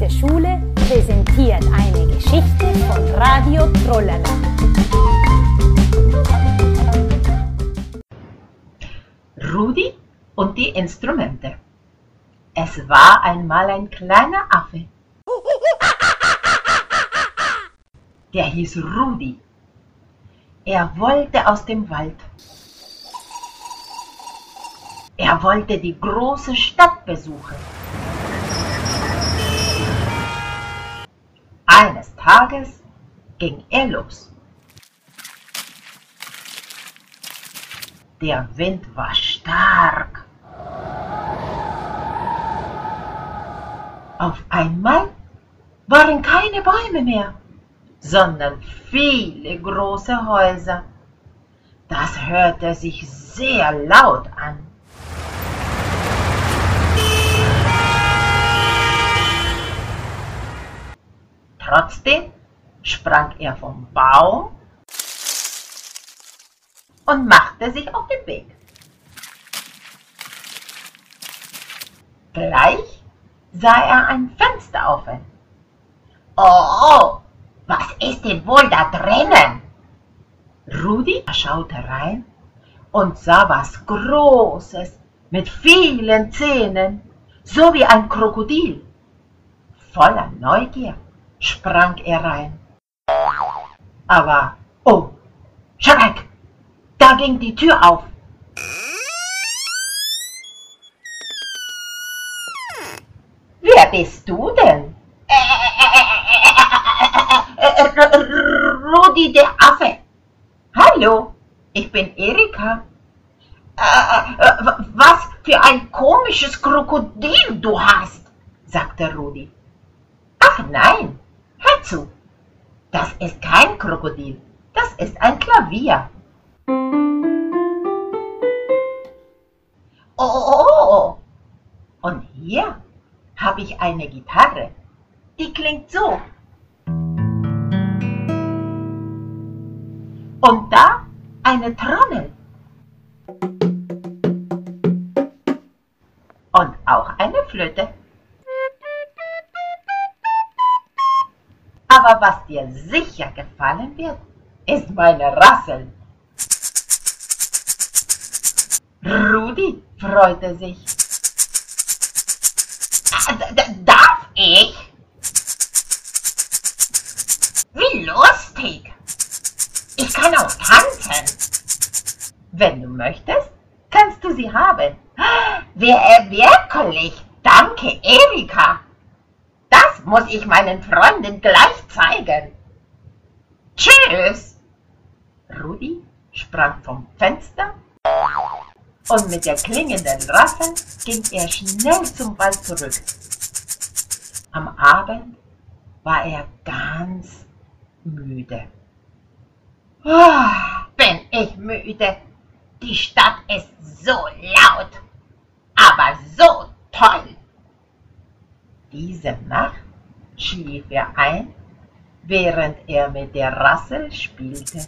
der Schule präsentiert eine Geschichte von Radio Trollala. Rudi und die Instrumente. Es war einmal ein kleiner Affe. Der hieß Rudi. Er wollte aus dem Wald. Er wollte die große Stadt besuchen. Eines Tages ging er los. Der Wind war stark. Auf einmal waren keine Bäume mehr, sondern viele große Häuser. Das hörte sich sehr laut an. Trotzdem sprang er vom Baum und machte sich auf den Weg. Gleich sah er ein Fenster offen. Oh, was ist denn wohl da drinnen? Rudi schaute rein und sah was Großes mit vielen Zähnen, so wie ein Krokodil. Voller Neugier sprang er rein. Aber, oh, Schreck! Da ging die Tür auf. Wer bist du denn? Rudi der Affe. Hallo, ich bin Erika. Was für ein komisches Krokodil du hast, sagte Rudi. Ach nein, hör zu. Das ist kein Krokodil, das ist ein Klavier. Oh, und hier habe ich eine Gitarre. Die klingt so. Und da eine Trommel. Und auch eine Flöte. Aber was dir sicher gefallen wird, ist meine Rassel. Rudi freute sich. Darf ich? Wie lustig. Ich kann auch tanzen. Wenn du möchtest, kannst du sie haben. Wer wirklich? Danke, Erika. Muss ich meinen Freunden gleich zeigen. Tschüss. Rudi sprang vom Fenster und mit der klingenden Rassel ging er schnell zum Wald zurück. Am Abend war er ganz müde. Oh, bin ich müde. Die Stadt ist so laut, aber so toll. Diese Nacht schlief er ein, während er mit der Rassel spielte.